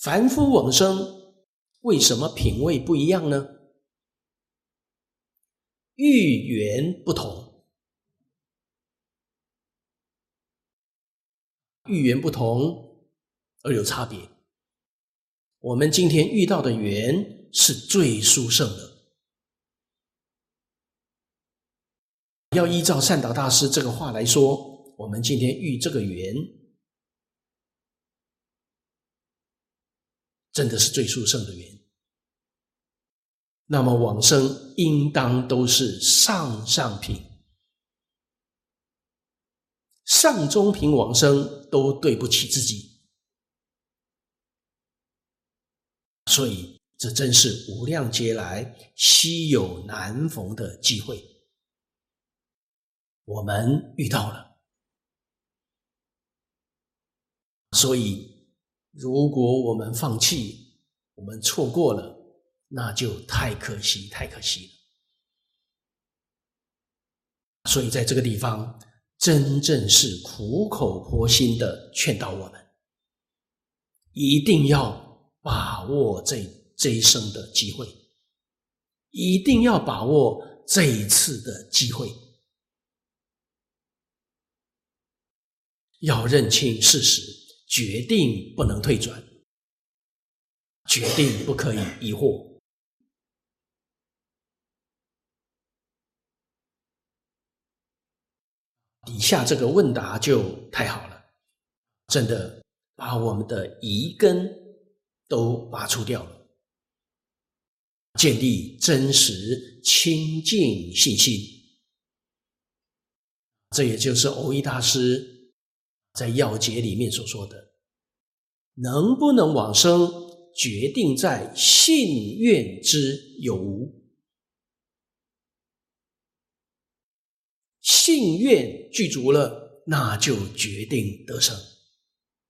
凡夫往生为什么品位不一样呢？遇缘不同，遇缘不同而有差别。我们今天遇到的缘是最殊胜的。要依照善导大师这个话来说，我们今天遇这个缘，真的是最殊胜的缘。那么往生应当都是上上品，上中品往生都对不起自己。所以，这真是无量劫来稀有难逢的机会，我们遇到了。所以，如果我们放弃，我们错过了，那就太可惜，太可惜了。所以，在这个地方，真正是苦口婆心的劝导我们，一定要。把握这这一生的机会，一定要把握这一次的机会，要认清事实，决定不能退转，决定不可以疑惑。底下这个问答就太好了，真的把我们的疑根。都拔除掉了，建立真实清净信心。这也就是欧一大师在要解里面所说的：能不能往生，决定在信愿之有无。信愿具足了，那就决定得生。